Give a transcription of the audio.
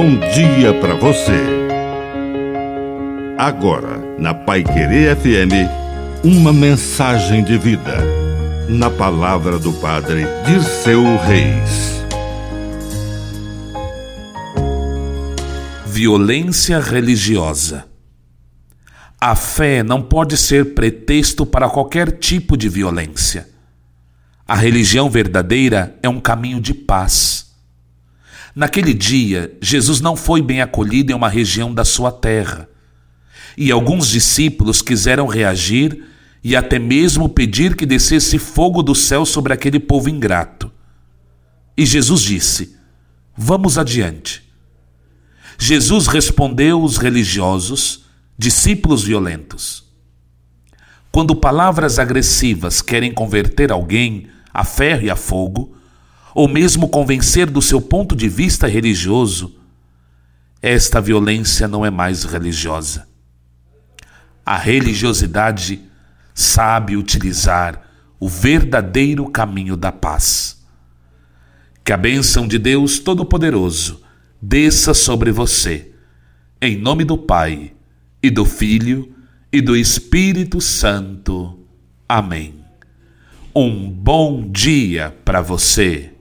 bom dia para você. Agora, na Pai Querer FM, uma mensagem de vida. Na palavra do Padre de seu Reis. Violência religiosa. A fé não pode ser pretexto para qualquer tipo de violência. A religião verdadeira é um caminho de paz. Naquele dia, Jesus não foi bem acolhido em uma região da sua terra. E alguns discípulos quiseram reagir e até mesmo pedir que descesse fogo do céu sobre aquele povo ingrato. E Jesus disse: Vamos adiante. Jesus respondeu os religiosos, discípulos violentos. Quando palavras agressivas querem converter alguém, a ferro e a fogo, ou mesmo convencer do seu ponto de vista religioso, esta violência não é mais religiosa. A religiosidade sabe utilizar o verdadeiro caminho da paz. Que a bênção de Deus Todo-Poderoso desça sobre você, em nome do Pai, e do Filho, e do Espírito Santo. Amém. Um bom dia para você.